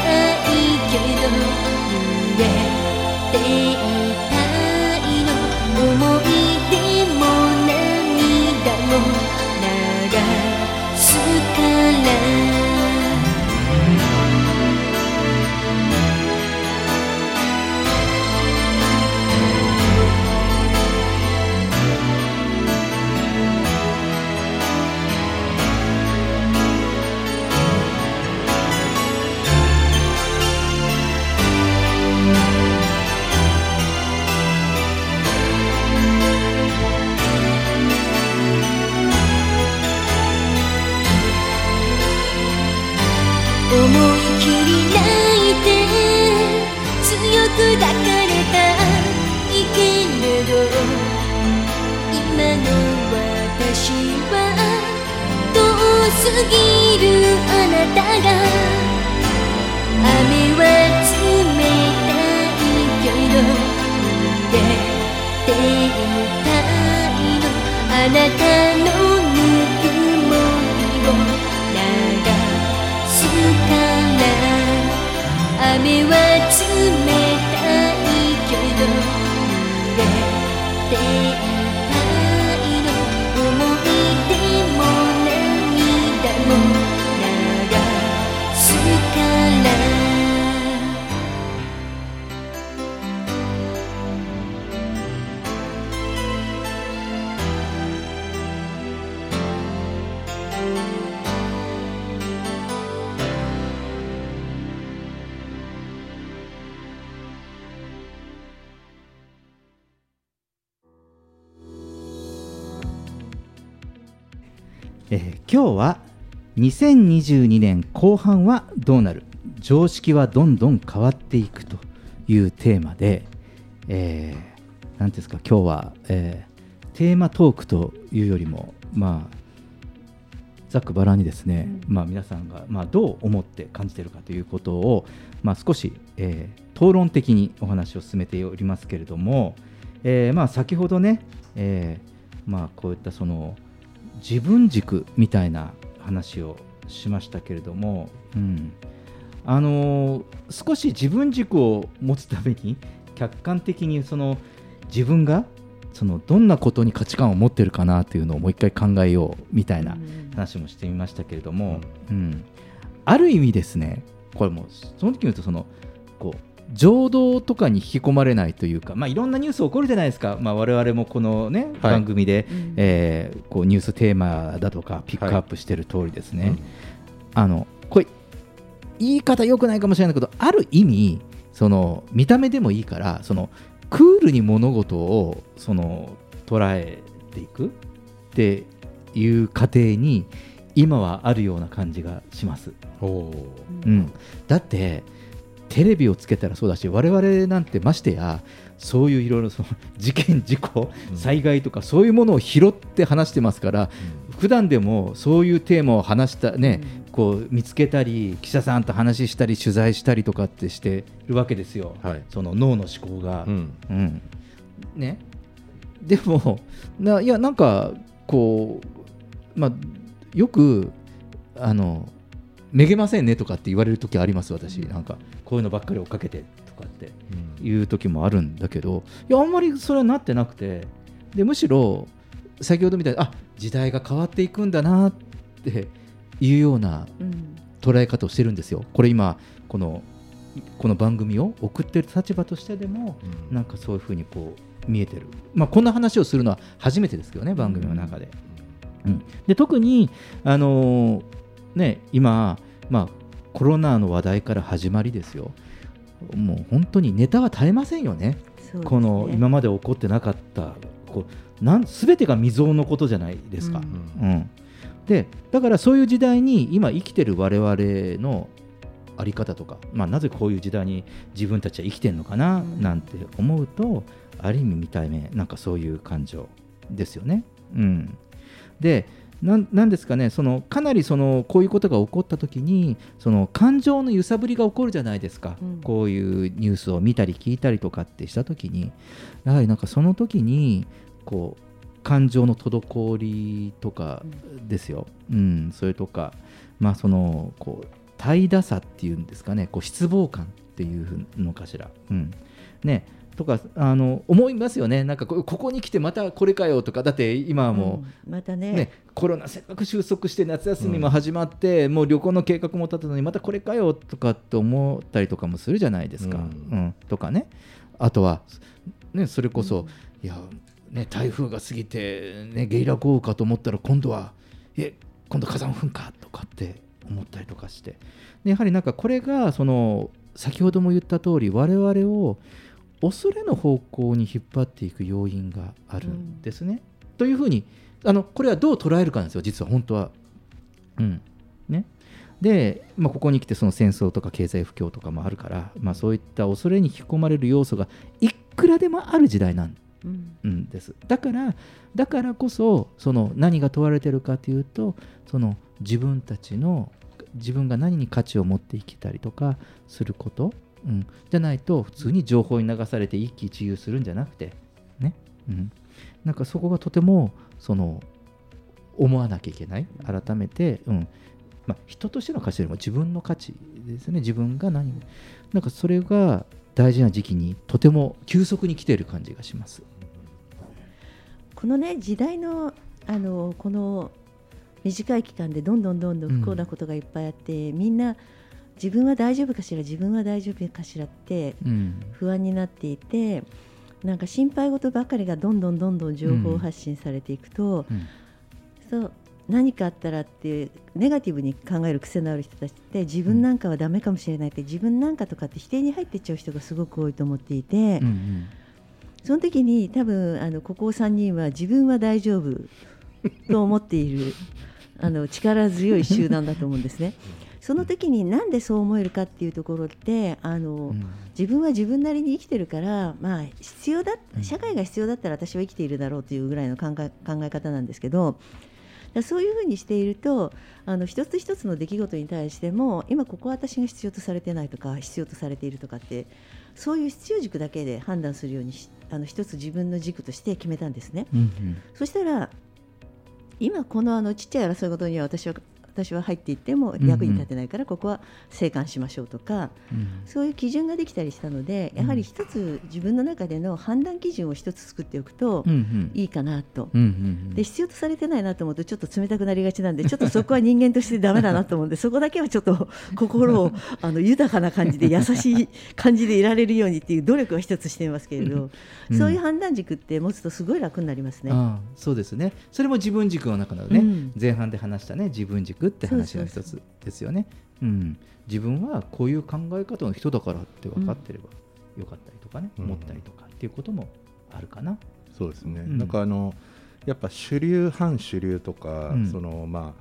2022年後半はどうなる？常識はどんどん変わっていくというテーマで、えーなんていうんですか？今日は、えーテーマトークというよりもまあざっくばらんにですね、まあ、皆さんが、まあ、どう思って感じているかということを、まあ、少し、えー討論的にお話を進めておりますけれども、えーまあ、先ほどね、えーまあ、こういったその自分軸みたいな話をしましたけれども、うん。あのー少し自分軸を持つために客観的にその自分がそのどんなことに価値観を持ってるかなというのをもう一回考えようみたいな話もしてみましたけれども、うん。ある意味ですねこれもうその時に言うとそのこう情動とかに引き込まれないというか、まあ、いろんなニュース起こるじゃないですか、まあ、我々もこの、ねはい。番組で、うん。えーこうニューステーマだとかピックアップしてる通りですね、あのこれ言い方良くないかもしれないけどある意味その見た目でもいいからそのクールに物事をその捉えていくっていう過程に今はあるような感じがします。うん、だってテレビをつけたらそうだし我々なんてましてやそういういろいろその事件事故災害とかそういうものを拾って話してますから、普段でもそういうテーマを話したね、こう見つけたり記者さんと話したり取材したりとかってしてるわけですよ、その脳の思考が。うん。ね、でもないやなんかこう、まあ、よくあのめげませんねとかって言われる時あります私。なんかこういうのばっかり追っかけてとかっていう時もあるんだけどいやあんまりそれはなってなくてでむしろ先ほどみたいにあ時代が変わっていくんだなっていうようなうん。捉え方をしてるんですよ。これ今このこの番組を送ってる立場としてでも、なんかそういうふうにこう見えてる、まあ、こんな話をするのは初めてですけどね番組の中で。うん、で特に、あのーね、今、まあ、コロナの話題から始まりですよもう本当にネタは絶えませんよね。ねこの今まで起こってなかったこうなん全てが未曾有のことじゃないですか。うんでだからそういう時代に今生きてる我々のあり方とか、まあ、なぜこういう時代に自分たちは生きてるのかななんて思うと、ある意味見た目なんかそういう感情ですよね。うん、でなんなんですかねそのかなりそのこういうことが起こった時にその感情の揺さぶりが起こるじゃないですか、うん。こういうニュースを見たり聞いたりとかってした時にやはりなんかその時にこう感情の滞りとかですよ、うん、それとか、まあ、そのこう怠惰さっていうんですかねこう失望感っていうのかしら。うん。ねとかあの思いますよね、なんかこここに来てまたこれかよとか、だって今はも。う、うん。またね。ね、コロナせっかく収束して夏休みも始まって、もう旅行の計画も立ったのにまたこれかよとかって思ったりとかもするじゃないですか。ううん。とかね。あとは、ね、それこそ、いや、ね、台風が過ぎて、ね、ゲリラ豪雨かと思ったら今度はえ今度火山噴火とかって思ったりとかして。でやはりなんかこれがその先ほども言った通り我々を恐れの方向に引っ張っていく要因があるんですね。というふうにあのこれはどう捉えるかなんですよ実は。本当は。うん。ね、で、まあ、ここに来てその戦争とか経済不況とかもあるから、まあ、そういった恐れに引き込まれる要素がいくらでもある時代なんうん。うんです。だからだからこそその何が問われてるかというとその自分たちの自分が何に価値を持っていけたりとかすること、うん、じゃないと普通に情報に流されて一喜一憂するんじゃなくて。ね、うん、なんかそこがとてもその思わなきゃいけない。改めて、うん。まあ、人としての価値よりも自分の価値ですね。自分が何なんかそれが大事な時期にとても急速に来ている感じがします。このね時代のあのこの短い期間でどんどんどんどん不幸なことがいっぱいあって、みんな自分は大丈夫かしら？自分は大丈夫かしらってうん。不安になっていて、なんか心配事ばかりがどんどんどんどん情報発信されていくと、うん。そう何かあったらっていうネガティブに考える癖のある人たちって自分なんかはダメかもしれないって自分なんかとかって否定に入っていっちゃう人がすごく多いと思っていて、うんうん。その時に多分あのここ3人は自分は大丈夫と思っている あの力強い集団だと思うんですね。その時になんでそう思えるかっていうところってあの、自分は自分なりに生きてるから、まあ、必要だ社会が必要だったら私は生きているだろうというぐらいの考え考え方なんですけどそういうふうにしているとあの一つ一つの出来事に対しても今ここは私が必要とされてないとか必要とされているとかってそういう必要軸だけで判断するようにしあの一つ自分の軸として決めたんですね。うんうん。そしたら今このあのちっちゃい争い事には私は私は入っていっても役に立てないからここは静観しましょうとか、うん。そういう基準ができたりしたのでやはり一つ自分の中での判断基準を一つ作っておくといいかなと。で必要とされてないなと思うとちょっと冷たくなりがちなんでちょっとそこは人間としてダメだなと思うんで そこだけはちょっと 心をあの豊かな感じで優しい感じでいられるようにっていう努力は一つしていますけれど、うん。そういう判断軸って持つとすごい楽になりますね。そうですね。それも自分軸の中のね、うん。前半で話したね自分軸って話の一つですよね。うん、自分はこういう考え方の人だからって分かってればよかったりとかね、うん。思ったりとかっていうこともあるかな。そうですね、うん。なんかあのやっぱ主流反主流とか、うん。そのま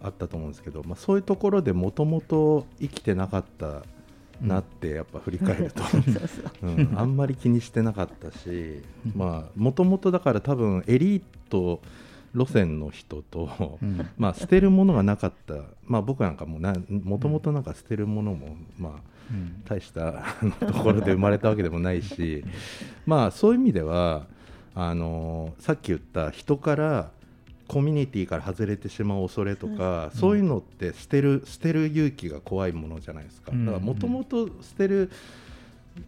ああったと思うんですけど、まあ、そういうところでもともと生きてなかったなってやっぱ振り返ると、うん。あんまり気にしてなかったしまあもともとだから多分エリート路線の人と、うん。まあ捨てるものがなかった、まあ、僕なんかもなもともとなんか捨てるものもまあうん。大したところで生まれたわけでもないし まあそういう意味ではあのさっき言った人からコミュニティから外れてしまう恐れとか、そういうのって捨てる捨てる勇気が怖いものじゃないですか。うん。だからもともと捨てる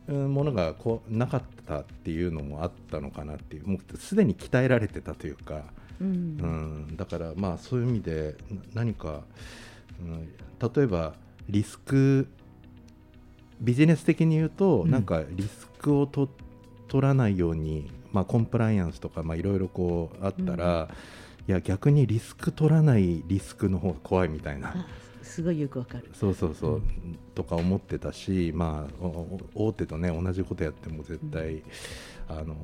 うんものがこうなかったっていうのもあったのかなっていうもうすでに鍛えられてたというか、うん。うん、だからまあそういう意味でな何か、うん、例えばリスクビジネス的に言うと、うん。なんかリスクをと取らないようにまあ、コンプライアンスとかまあいろいろこうあったら、いや逆にリスク取らないリスクの方が怖いみたいな。すごいよくわかる。そうそうそう、とか思ってたし、まあ、大手とね同じことやっても絶対、あの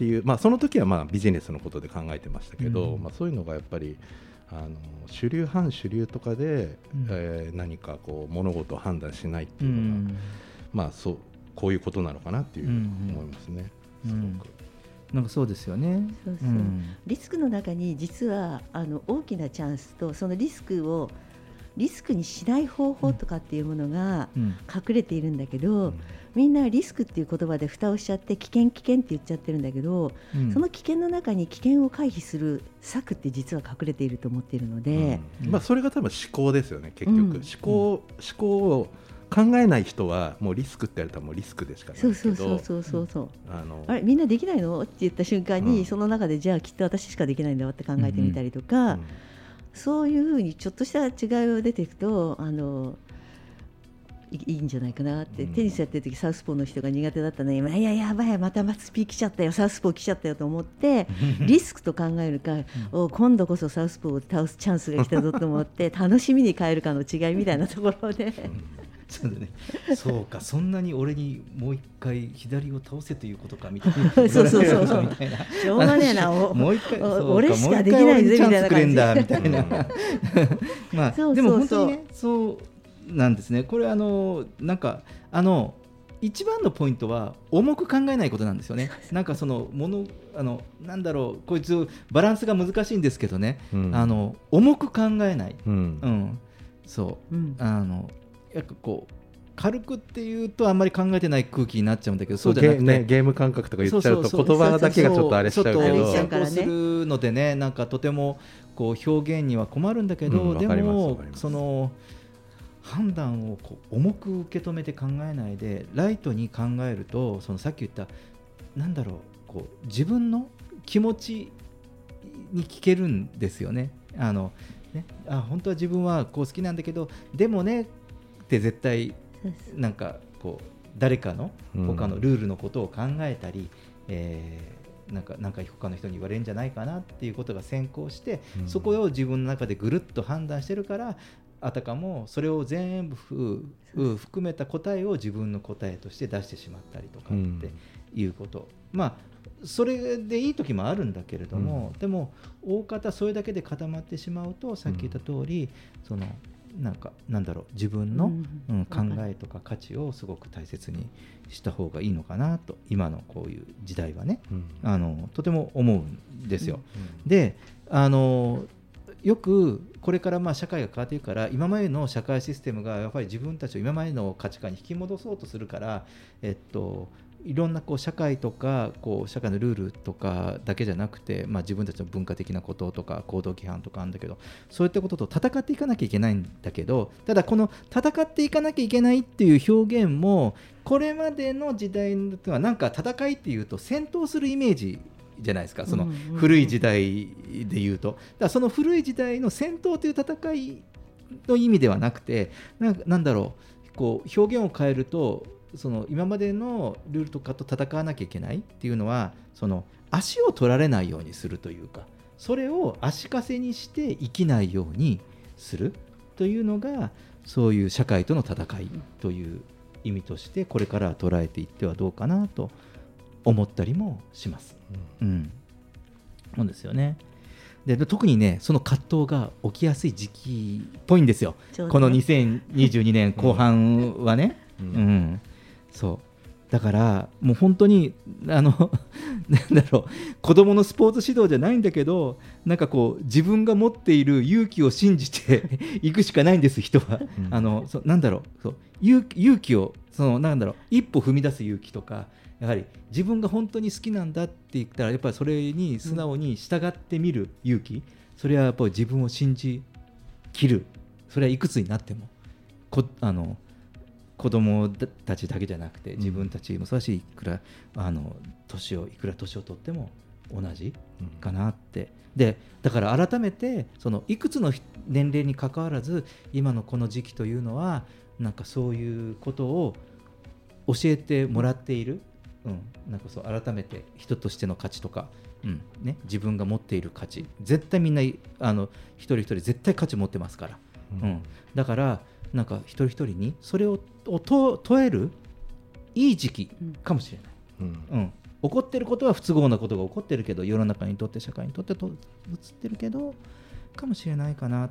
っていう、まあ、その時はまあビジネスのことで考えてましたけど、うん。まあ、そういうのがやっぱりあの主流反主流とかで、うん。えー何かこう物事を判断しないってういうのが、ん。まあそうこういうことなのかなっていううん思いますね。うん。なんかそうですよね。そうそう。うん。リスクの中に実はあの大きなチャンスとそのリスクをリスクにしない方法とかっていうものがうん。隠れているんだけど、みんなリスクっていう言葉で蓋をしちゃって危険危険って言っちゃってるんだけど、うん。その危険の中に危険を回避する策って実は隠れていると思っているので、まあ、それが多分思考ですよね結局、うん思考思考を考えない人はもうリスクって言われたらもうリスクでしかないそうですけど。そうそうそうそうそう。あの。あれみんなできないの？って言った瞬間に、うん。その中でじゃあきっと私しかできないんだわって考えてみたりとか、そういうふうにちょっとした違いが出ていくとあのいいいんじゃないかなって、テニスやってる時サウスポーの人が苦手だったのにいややばいまたスピー来ちゃったよサウスポー来ちゃったよと思ってリスクと考えるか、お今度こそサウスポーを倒すチャンスが来たぞと思って 楽しみに変えるかの違いみたいなところで。そうだね。そうか、そんなに俺にもう一回左を倒せということかみたいな。そうそうそうそうみたいな。しょうがねえな おもう一回、俺しかできないぜみたいな感じみたいな。まあ、でも本当にね、そうなんですね。これあのなんかあの。一番のポイントは重く考えないことなんですよね。なんかそのものあのなんだろうこいつバランスが難しいんですけどね。うんあの重く考えない。うんそう、うんあのやっぱこう軽くっていうとあんまり考えてない空気になっちゃうんだけどそそううじゃなくて、ゲねゲーム感覚とか言っちゃうと言葉だけがちょっとあれしちゃうけど先行するのでねなんかとてもこう表現には困るんだけど、でもその判断をこう重く受け止めて考えないでライトに考えるとそのさっき言ったなんだろうこう自分の気持ちに聞けるんですよね。あのねあ本当は自分はこう好きなんだけどでもねって絶対なんかこう誰かのうん。他のルールのことを考えたり、えーなんかなんか他の人に言われるんじゃないかなっていうことが先行して、うん。そこを自分の中でぐるっと判断してるからあたかもそれを全部含めた答えを自分の答えとして出してしまったりとかっていうこと、まあそれでいい時もあるんだけれども、でも大方それだけで固まってしまうとさっき言った通り、そのなんかなんだろう自分の、うん。うん考えとか価値をすごく大切にした方がいいのかなと今のこういう時代はね、うん。あのとても思うんですよ。であのよくこれからまあ社会が変わっていくから今までの社会システムがやっぱり自分たちを今までの価値観に引き戻そうとするから、えっと、いろんなこう社会とかこう社会のルールとかだけじゃなくて、まあ、自分たちの文化的なこととか行動規範とかあるんだけどそういったことと戦っていかなきゃいけないんだけどただこの戦っていかなきゃいけないっていう表現もこれまでの時代ではなんか戦いっていうと戦闘するイメージじゃないですか。その古い時代で言うと。だその古い時代の戦闘という戦いの意味ではなくてなんかなんだろう。こう表現を変えるとその今までのルールとかと戦わなきゃいけないっていうのはその足を取られないようにするというかそれを足かせにして生きないようにするというのがそういう社会との戦いという意味としてこれからは捉えていってはどうかなと思ったりもします。うん、そうですよね。でで特にねその葛藤が起きやすい時期っぽいんですよ、ね。この2022年後半はね。ううん。んそう。だからもう本当にあの なんだろう。子供のスポーツ指導じゃないんだけどなんかこう自分が持っている勇気を信じて いくしかないんです人は、うん。あのそうなんだろう。そう勇勇気をそのなんだろう。一歩踏み出す勇気とかやはり自分が本当に好きなんだって言ったらやっぱりそれに素直に従ってみる勇気、それはやっぱり自分を信じきる。それはいくつになっても。こあの子供たちだけじゃなくて自分たちもそうだしいくらあの年をいくら年を取っても同じかなって、でだから改めてそのいくつの年齢にかかわらず今のこの時期というのはなんかそういうことを教えてもらっているうん、なんかそう改めて人としての価値とか、うん。ね、自分が持っている価値。絶対みんなあの一人一人絶対価値持ってますから、ううん。んだからなんか一人一人にそれををと問えるいい時期かもしれない。うん。うん、起こってることは不都合なことが起こってるけど世の中にとって社会にとってと映ってるけどかもしれないかな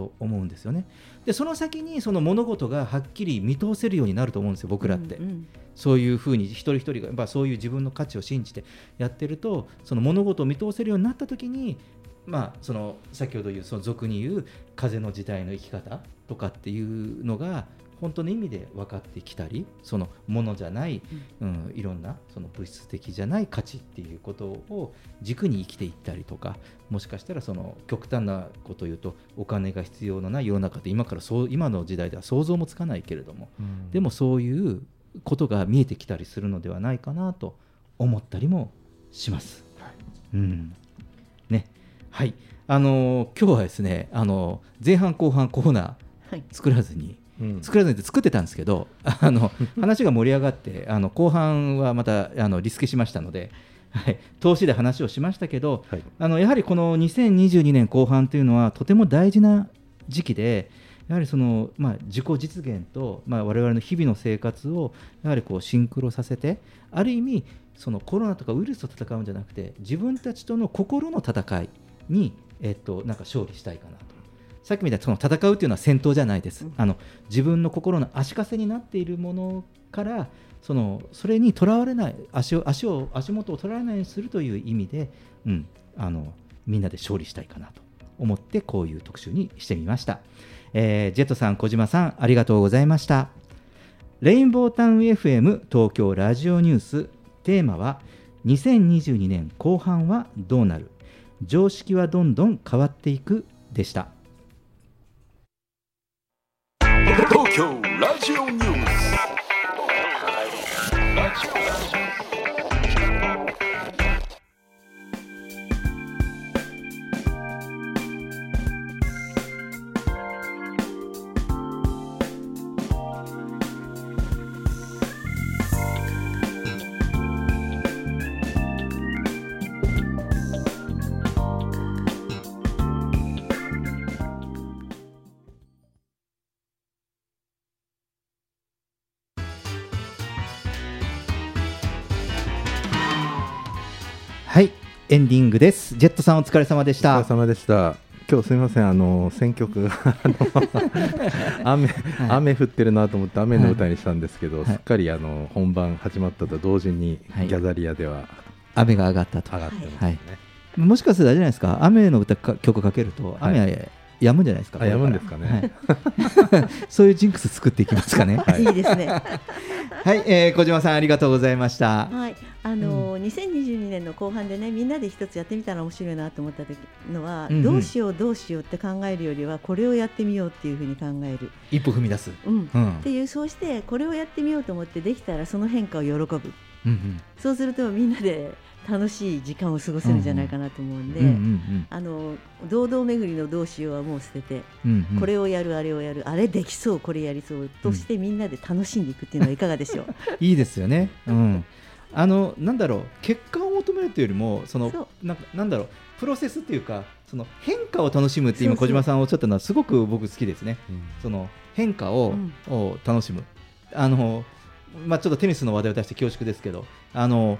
と思うんですよね。でその先にその物事がはっきり見通せるようになると思うんですよ僕らって。うんうんそういうふうに一人一人が、まあ、そういう自分の価値を信じてやってるとその物事を見通せるようになった時に、まあ、その先ほど言うその俗に言う風の時代の生き方とかっていうのが本当の意味で分かってきたりそのものじゃない、うん、いろんなその物質的じゃない価値っていうことを軸に生きていったりとかもしかしたらその極端なことを言うとお金が必要のない世の中って今からそう今の時代では想像もつかないけれども、うん。でもそういうことが見えてきたりするのではないかなと思ったりもします。うん。ね。はい。あのー今日はですね、あのー前半後半コーナはい。ー作らずに、うん作らずに作ってたんですけど あの話が盛り上がってあの後半はまたあのリスケしましたので、はい、投資で話をしましたけど、はい。あのやはりこの2022年後半というのはとても大事な時期でやはりその、まあ、自己実現と、まあ、我々の日々の生活をやはりこうシンクロさせてある意味そのコロナとかウイルスと戦うんじゃなくて自分たちとの心の戦いに、えっと、なんか勝利したいかな。と。さっきみたいにその戦うというのは戦闘じゃないです、あの自分の心の足かせになっているものからそのそれにとらわれない足を足を足元を取られないようにするという意味で、うん、あのみんなで勝利したいかなと思ってこういう特集にしてみました、えージェットさん小島さんありがとうございました。レインボータウン FM 東京ラジオニューステーマは2022年後半はどうなる。常識はどんどん変わっていくでした東京ラジオニュースはいエンディングです。ジェットさんお疲れ様でした。お疲れ様でした。今日すみません、あの選曲が あの 雨、雨降ってるなと思って雨の歌にしたんですけど、はい。すっかりあの本番始まったと同時に、はい。ギャザリアでは雨が上がったと。上がってますね。はい。もしかするとあれじゃないですか。雨の歌か曲かけると雨は止むんじゃないですか、あこれから。止むんですかね。はい。そういうジンクス作っていきますかね。はい。い。いですね。はい、えー小島さんありがとうございました。はい、あのー2022年の後半でねみんなで一つやってみたら面白いなと思った時のは、うんうん。どうしようどうしようって考えるよりはこれをやってみようっていうふうに考える、一歩踏み出す。うん。うん。っていうそうしてこれをやってみようと思ってできたらその変化を喜ぶ。うん。そうするとみんなで楽しい時間を過ごせるんじゃないかなと思うんで、うんうんうんあの堂々巡りのどうしようはもう捨てて、うんうんこれをやるあれをやるあれできそうこれやりそうとしてみんなで楽しんでいくっていうのはいかがでしょう？いいですよね。うん。あのなんだろう結果を求めるというよりもそのなんかなんだろうプロセスっていうかその変化を楽しむって今小島さんおっしゃったのはすごく僕好きですね。うんその変化を,、うんを楽しむ。あのまあちょっとテニスの話題を出して恐縮ですけど、あの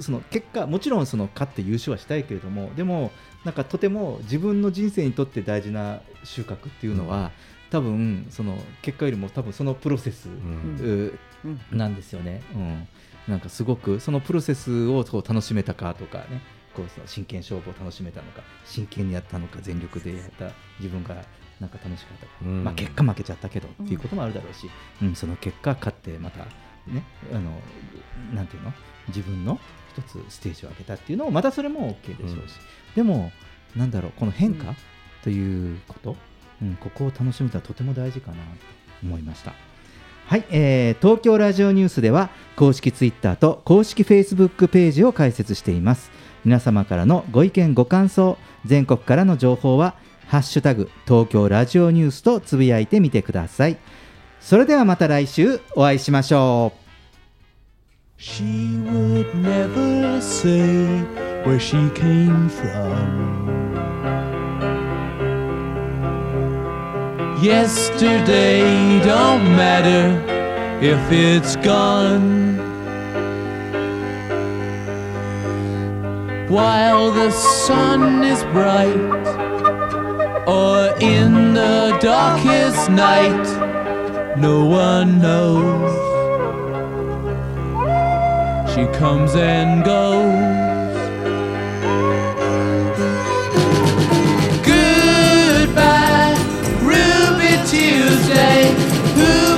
その結果もちろんその勝って優勝はしたいけれども、でもなんかとても自分の人生にとって大事な収穫っていうのは、多分その結果よりも多分そのプロセス、んううん。なんですよね。うん、なんかすごくそのプロセスをこう楽しめたかとかね、こうその真剣勝負を楽しめたのか、真剣にやったのか、全力でやった自分がなんか楽しかったか、うん。まあ結果負けちゃったけどっていうこともあるだろうし、うん。その結果勝ってまたね、あのなんていうの、自分の一つステージを上げたっていうのもまたそれも OK でしょうし、でもなんだろうこの変化ということ、うん、ここを楽しむのはとても大事かなと思いました。はい、えー東京ラジオニュースでは公式ツイッターと公式フェイスブックページを開設しています。皆様からのご意見ご感想全国からの情報はハッシュタグ東京ラジオニュースとつぶやいてみてくださいそれではまた来週お会いしましょう She would never say where she came from. Yesterday don't matter if it's gone. While the sun is bright, or in the darkest night, no one knows. She comes and goes. Goodbye, Ruby Tuesday. Who